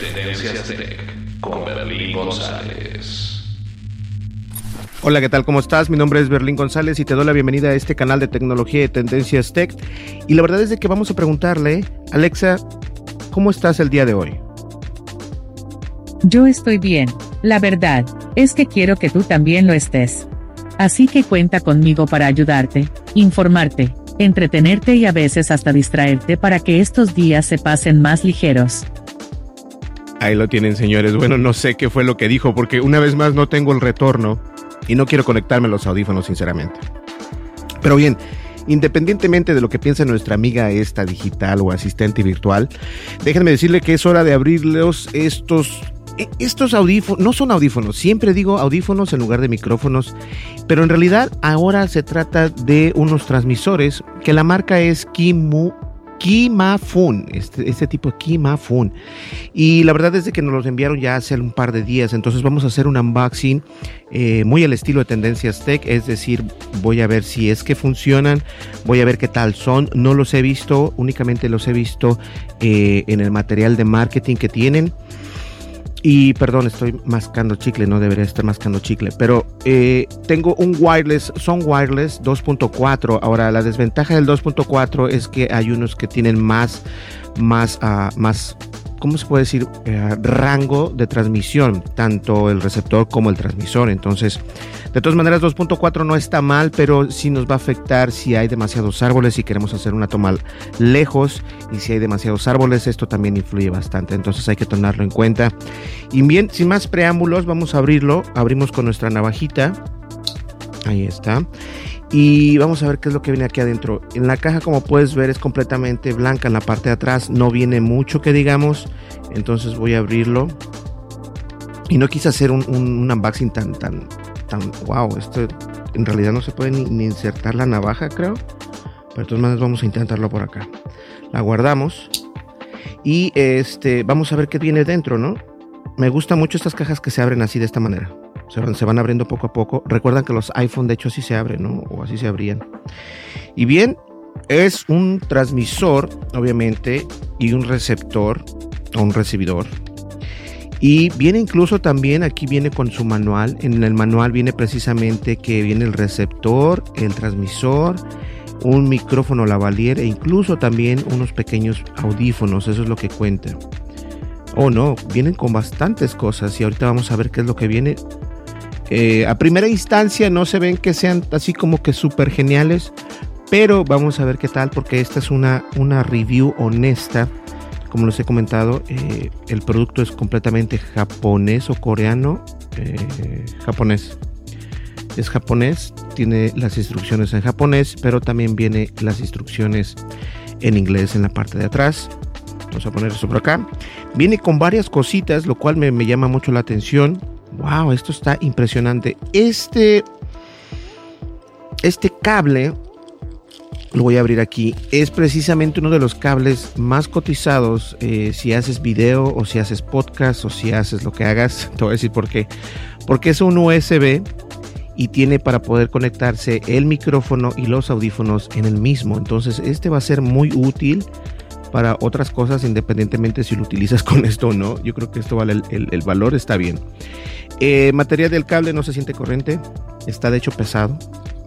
Tendencias Tech con Berlín González. Hola, ¿qué tal? ¿Cómo estás? Mi nombre es Berlín González y te doy la bienvenida a este canal de tecnología de Tendencias Tech. Y la verdad es de que vamos a preguntarle, Alexa, ¿cómo estás el día de hoy? Yo estoy bien, la verdad, es que quiero que tú también lo estés. Así que cuenta conmigo para ayudarte, informarte, entretenerte y a veces hasta distraerte para que estos días se pasen más ligeros. Ahí lo tienen, señores. Bueno, no sé qué fue lo que dijo, porque una vez más no tengo el retorno y no quiero conectarme a los audífonos, sinceramente. Pero bien, independientemente de lo que piense nuestra amiga esta digital o asistente virtual, déjenme decirle que es hora de abrirlos estos e, estos audífonos, no son audífonos, siempre digo audífonos en lugar de micrófonos, pero en realidad ahora se trata de unos transmisores que la marca es Kimu Kimafun, este, este tipo de Kimafun. Y la verdad es que nos los enviaron ya hace un par de días, entonces vamos a hacer un unboxing eh, muy al estilo de Tendencias Tech, es decir, voy a ver si es que funcionan, voy a ver qué tal son, no los he visto, únicamente los he visto eh, en el material de marketing que tienen. Y perdón, estoy mascando chicle, no debería estar mascando chicle, pero eh, tengo un wireless, son wireless 2.4. Ahora, la desventaja del 2.4 es que hay unos que tienen más, más, uh, más ¿cómo se puede decir? Eh, rango de transmisión, tanto el receptor como el transmisor. Entonces, de todas maneras, 2.4 no está mal, pero sí nos va a afectar si hay demasiados árboles y queremos hacer una toma lejos. Y si hay demasiados árboles, esto también influye bastante. Entonces hay que tomarlo en cuenta. Y bien, sin más preámbulos, vamos a abrirlo. Abrimos con nuestra navajita. Ahí está. Y vamos a ver qué es lo que viene aquí adentro. En la caja, como puedes ver, es completamente blanca en la parte de atrás. No viene mucho que digamos. Entonces voy a abrirlo. Y no quise hacer un, unboxing tan, tan, tan. Wow, esto en realidad no se puede ni, insertar la navaja, creo. Pero de todas maneras, vamos a intentarlo por acá. La guardamos. Y este, vamos a ver qué viene dentro, ¿no? Me gustan mucho estas cajas que se abren así de esta manera se van, abriendo poco a poco. Recuerdan que los iPhone de hecho así se abren, ¿no? O así se abrían. Y bien, es un transmisor, obviamente, y un receptor o un recibidor. Y viene incluso también, aquí viene con su manual. En el manual viene precisamente que viene el receptor, el transmisor, un micrófono lavalier e incluso también unos pequeños audífonos. Eso es lo que cuenta. Oh no, vienen con bastantes cosas y ahorita vamos a ver qué es lo que viene. Eh, a primera instancia no se ven que sean así como que súper geniales, pero vamos a ver qué tal porque esta es una, una review honesta. Como les he comentado, eh, el producto es completamente japonés o coreano. Eh, japonés. Es japonés, tiene las instrucciones en japonés, pero también viene las instrucciones en inglés en la parte de atrás. Vamos a poner eso por acá. Viene con varias cositas, lo cual me, me llama mucho la atención. Wow, esto está impresionante. Este, este cable, lo voy a abrir aquí, es precisamente uno de los cables más cotizados eh, si haces video o si haces podcast o si haces lo que hagas. Te voy a decir por qué. Porque es un USB y tiene para poder conectarse el micrófono y los audífonos en el mismo. Entonces este va a ser muy útil para otras cosas independientemente si lo utilizas con esto o no. Yo creo que esto vale el, valor, está bien. Eh, material del cable no se siente corriente, está de hecho pesado.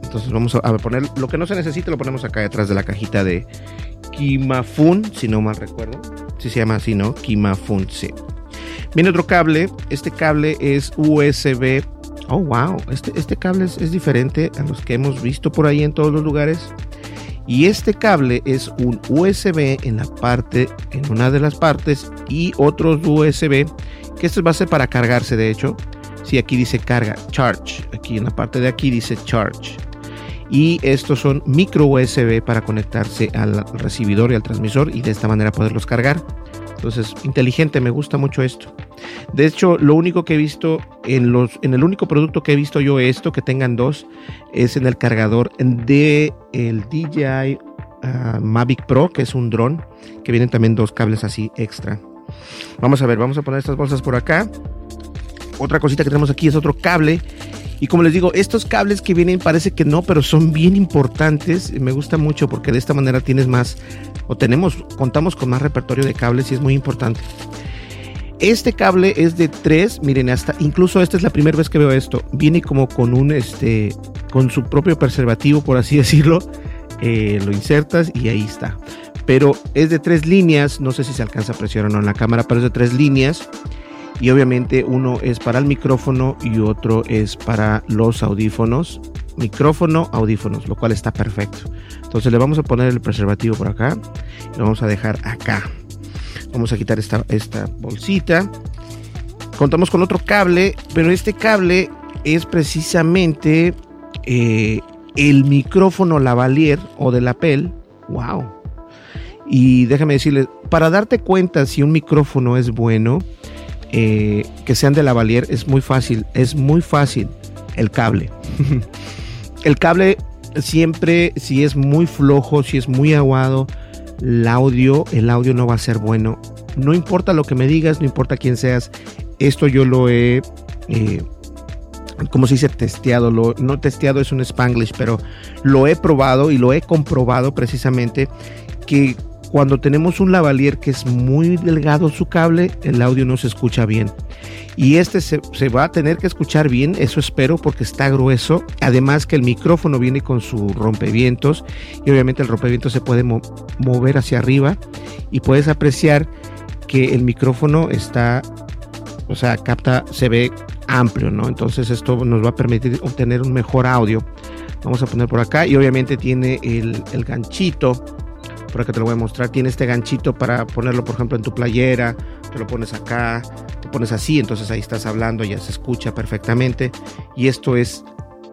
Entonces vamos a, poner lo que no se necesita, lo ponemos acá detrás de la cajita de Kimafun, si no mal recuerdo. Si se llama así, ¿no? Kimafun, sí. Viene otro cable. Este cable es USB. Oh, wow. Este, este cable es, diferente a los que hemos visto por ahí en todos los lugares. Y este cable es un USB en una de las partes, y otros USB, que este va a ser para cargarse, de hecho. Si aquí dice carga, charge. Aquí en la parte de aquí dice charge y estos son micro USB para conectarse al recibidor y al transmisor y de esta manera poderlos cargar. Entonces, inteligente, me gusta mucho esto. De hecho, lo único que he visto en los en el único producto que he visto yo esto que tengan dos es en el cargador de el DJI ah, Mavic Pro, que es un dron, que vienen también dos cables así extra. Vamos a ver, vamos a poner estas bolsas por acá. Otra cosita que tenemos aquí es otro cable y como les digo, estos cables que vienen parece que no, pero son bien importantes. Me gusta mucho porque de esta manera tienes más, o tenemos, contamos con más repertorio de cables y es muy importante. Este cable es de 3, miren, hasta incluso esta es la primera vez que veo esto. Viene como con un, este, con su propio preservativo, por así decirlo. Eh, lo insertas y ahí está. Pero es de tres líneas, no sé si se alcanza a apreciar o no en la cámara, pero es de tres líneas y obviamente uno es para el micrófono y otro es para los audífonos. Micrófono, audífonos, lo cual está perfecto. Entonces le vamos a poner el preservativo por acá lo vamos a dejar acá. Vamos a quitar esta, esta bolsita. Contamos con otro cable, pero este cable es precisamente eh, el micrófono lavalier o de lapel. ¡Wow! Y déjame decirles, para darte cuenta si un micrófono es bueno, eh, que sean de lavalier es muy fácil, es muy fácil el cable. el cable siempre, si es muy flojo, si es muy aguado, el audio, el audio no va a ser bueno. No importa lo que me digas, no importa quién seas, esto yo lo he, eh, como se dice, testeado. Lo, no testeado es un spanglish, pero lo he probado y lo he comprobado precisamente que cuando tenemos un lavalier que es muy delgado su cable, el audio no se escucha bien. Y este se, va a tener que escuchar bien, eso espero, porque está grueso. Además que el micrófono viene con su rompevientos y obviamente el rompevientos se puede mover hacia arriba y puedes apreciar que el micrófono está, o sea, capta, se ve amplio, ¿no? Entonces esto nos va a permitir obtener un mejor audio. Vamos a poner por acá y obviamente tiene el, el ganchito por acá te lo voy a mostrar. Tiene este ganchito para ponerlo, por ejemplo, en tu playera. Te lo pones acá, te pones así, entonces ahí estás hablando, ya se escucha perfectamente. Y esto es,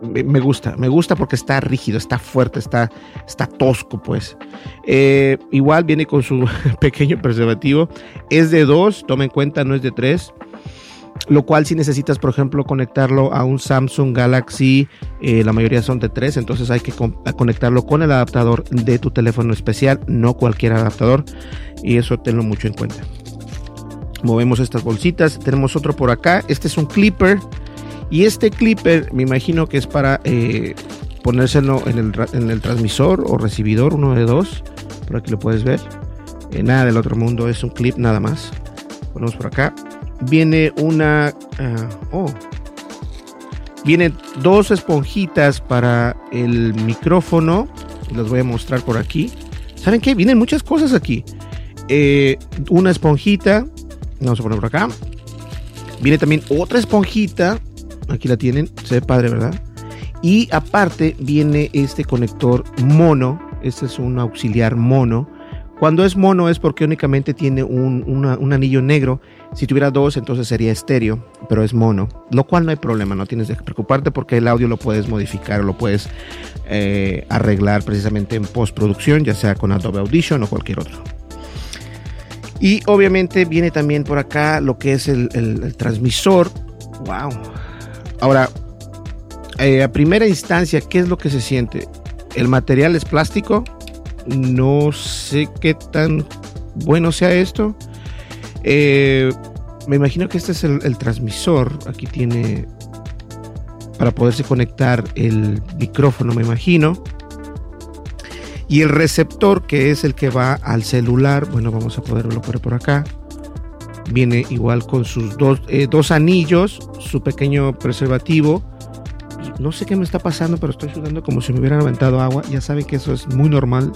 me gusta, me gusta porque está rígido, está fuerte, está, está tosco, pues. Eh, igual viene con su pequeño preservativo. Es de dos, toma en cuenta, no es de tres lo cual si necesitas, por ejemplo, conectarlo a un Samsung Galaxy, eh, la mayoría son de 3, entonces hay que conectarlo con el adaptador de tu teléfono especial, no cualquier adaptador, y eso tenlo mucho en cuenta. Movemos estas bolsitas, tenemos otro por acá, este es un clipper, y este clipper me imagino que es para eh, ponérselo en el, en el, transmisor o recibidor, uno de dos, por aquí lo puedes ver, eh, nada del otro mundo, es un clip nada más, ponemos por acá viene una... Ah, oh, viene dos esponjitas para el micrófono. Las voy a mostrar por aquí. ¿Saben qué? Vienen muchas cosas aquí. Eh, una esponjita. Vamos a poner por acá. Viene también otra esponjita. Aquí la tienen. Se ve padre, ¿verdad? Y aparte viene este conector mono. Este es un auxiliar mono. Cuando es mono es porque únicamente tiene un, un anillo negro si tuviera dos, entonces sería estéreo, pero es mono, lo cual no hay problema, no tienes que preocuparte porque el audio lo puedes modificar o lo puedes eh, arreglar precisamente en postproducción, ya sea con Adobe Audition o cualquier otro. Y obviamente viene también por acá lo que es el, transmisor. Wow. Ahora, eh, a primera instancia, ¿qué es lo que se siente? El material es plástico. No sé qué tan bueno sea esto. Eh, me imagino que este es el, transmisor. Aquí tiene para poderse conectar el micrófono, me imagino. Y el receptor, que es el que va al celular, bueno, vamos a poderlo poner por acá. Viene igual con sus dos, eh, dos anillos, su pequeño preservativo. No sé qué me está pasando, pero estoy sudando como si me hubieran aventado agua. Ya saben que eso es muy normal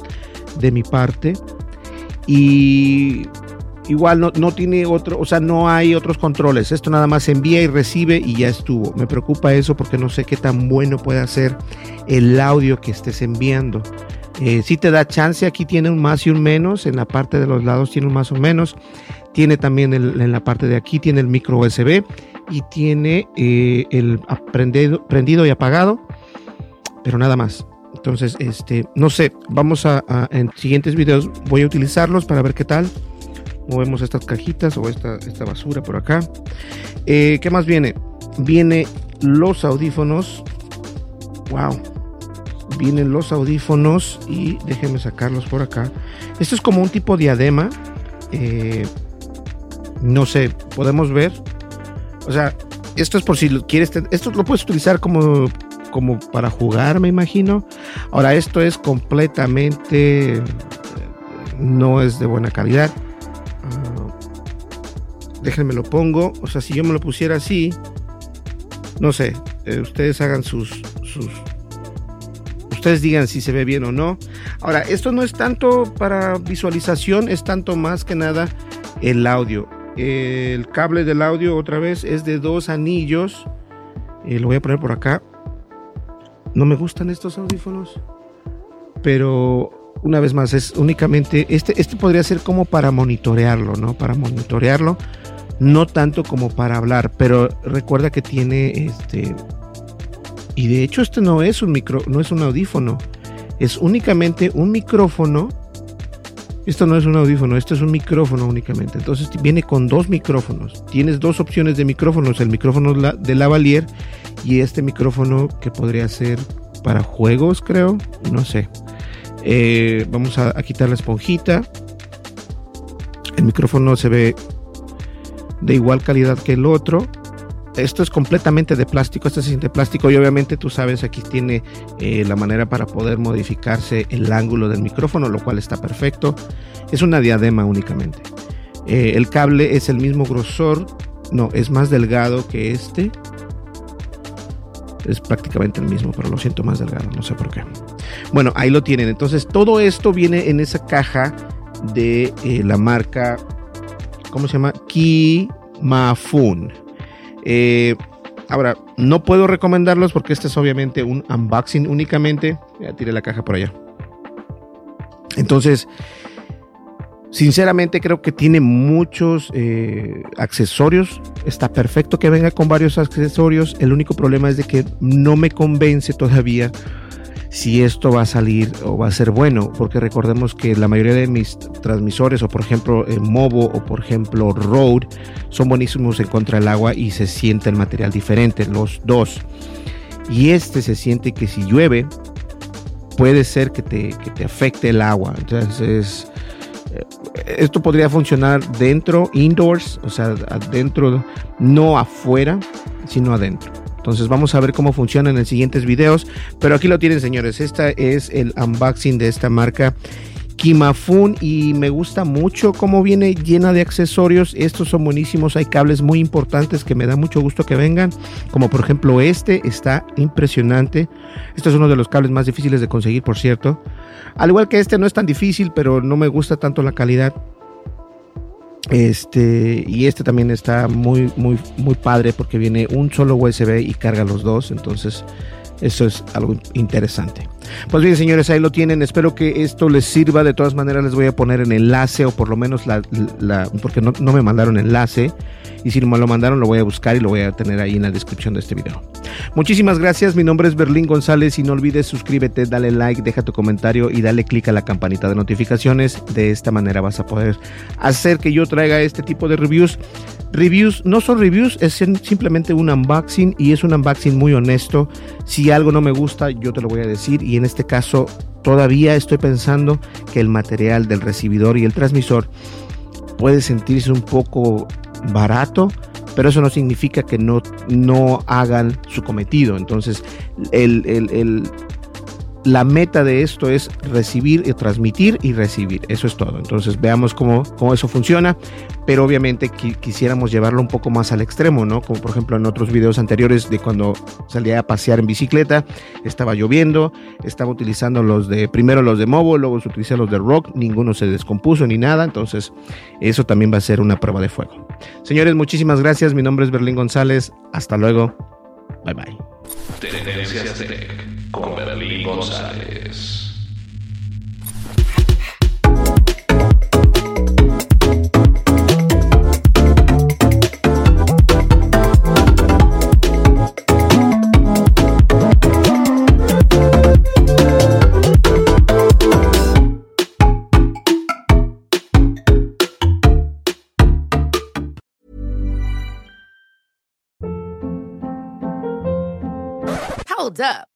de mi parte. Y igual no, no, tiene otro, o sea, no hay otros controles. Esto nada más envía y recibe y ya estuvo. Me preocupa eso porque no sé qué tan bueno puede ser el audio que estés enviando. Eh, si te da chance, aquí tiene un más y un menos. En la parte de los lados tiene un más o menos. Tiene también en la parte de aquí, tiene el micro USB y tiene eh, el prendido, prendido y apagado, pero nada más. Entonces, este, no sé, vamos a, en siguientes videos voy a utilizarlos para ver qué tal. Movemos estas cajitas o esta, esta basura por acá. Eh, ¿Qué más viene? Viene los audífonos. Wow. Vienen los audífonos y déjenme sacarlos por acá. Esto es como un tipo diadema. Eh, no sé, podemos ver. O sea, esto es por si quieres. Esto lo puedes utilizar como, como para jugar, me imagino. Ahora, esto es completamente. No es de buena calidad. Déjenme lo pongo. O sea, si yo me lo pusiera así. No sé. Eh, ustedes hagan sus, sus. Ustedes digan si se ve bien o no. Ahora, esto no es tanto para visualización, es tanto más que nada el audio el cable del audio otra vez es de dos anillos. Eh, lo voy a poner por acá. No me gustan estos audífonos. Pero una vez más, es únicamente. Este, este podría ser como para monitorearlo, ¿no? Para monitorearlo. No tanto como para hablar. Pero recuerda que tiene este. Y de hecho, este no es un micro, no es un audífono. Es únicamente un micrófono esto no es un audífono, esto es un micrófono únicamente. Entonces viene con dos micrófonos. Tienes dos opciones de micrófonos, el micrófono de lavalier y este micrófono que podría ser para juegos, creo. No sé. Eh, vamos a, a quitar la esponjita. El micrófono se ve de igual calidad que el otro esto es completamente de plástico, este se siente plástico y obviamente tú sabes aquí tiene eh, la manera para poder modificarse el ángulo del micrófono, lo cual está perfecto. Es una diadema únicamente. Eh, el cable es el mismo grosor, no, es más delgado que este. Es prácticamente el mismo, pero lo siento más delgado, no sé por qué. Bueno, ahí lo tienen. Entonces todo esto viene en esa caja de eh, la marca, ¿cómo se llama? Kimafun. Eh, ahora, no puedo recomendarlos porque este es obviamente un unboxing únicamente. Ya tiré la caja por allá. Entonces, sinceramente creo que tiene muchos eh, accesorios. Está perfecto que venga con varios accesorios. El único problema es de que no me convence todavía si esto va a salir o va a ser bueno, porque recordemos que la mayoría de mis transmisores, o por ejemplo el Movo o por ejemplo Rode, son buenísimos en contra del agua y se siente el material diferente, los dos. Y este se siente que si llueve, puede ser que te, que te afecte el agua. Entonces, eh, esto podría funcionar dentro, indoors, o sea, adentro, no afuera, sino adentro. Entonces vamos a ver cómo funciona en siguientes videos. Pero aquí lo tienen, señores. Esta es el unboxing de esta marca. Kimafun y me gusta mucho cómo viene llena de accesorios. Estos son buenísimos. Hay cables muy importantes que me da mucho gusto que vengan. Como por ejemplo este está impresionante. Este es uno de los cables más difíciles de conseguir, por cierto. Al igual que este no es tan difícil, pero no me gusta tanto la calidad. Este, y este también está muy, muy, muy padre porque viene un solo USB y carga los dos. Entonces, eso es algo interesante. Pues bien, señores, ahí lo tienen. Espero que esto les sirva. De todas maneras, les voy a poner en enlace o por lo menos la, porque no, me mandaron enlace. Y si me lo mandaron, lo voy a buscar y lo voy a tener ahí en la descripción de este video. Muchísimas gracias. Mi nombre es Berlín González y no olvides suscríbete, dale like, deja tu comentario y dale click a la campanita de notificaciones. De esta manera vas a poder hacer que yo traiga este tipo de reviews. Reviews no son reviews, es simplemente un unboxing y es un unboxing muy honesto. Si algo no me gusta, yo te lo voy a decir y en este caso todavía estoy pensando que el material del recibidor y el transmisor puede sentirse un poco barato, pero eso no significa que no, no hagan su cometido. Entonces, el, el, el la meta de esto es recibir, y transmitir y recibir. Eso es todo. Entonces veamos cómo, cómo eso funciona. Pero obviamente quisiéramos llevarlo un poco más al extremo, ¿no? Como por ejemplo en otros videos anteriores de cuando salía a pasear en bicicleta, estaba lloviendo, estaba utilizando los de, primero los de Movo, luego utilicé los de Rock, ninguno se descompuso ni nada. Entonces eso también va a ser una prueba de fuego. Señores, muchísimas gracias. Mi nombre es Berlín González. Hasta luego. Bye bye. Con Berlín González. Hold up.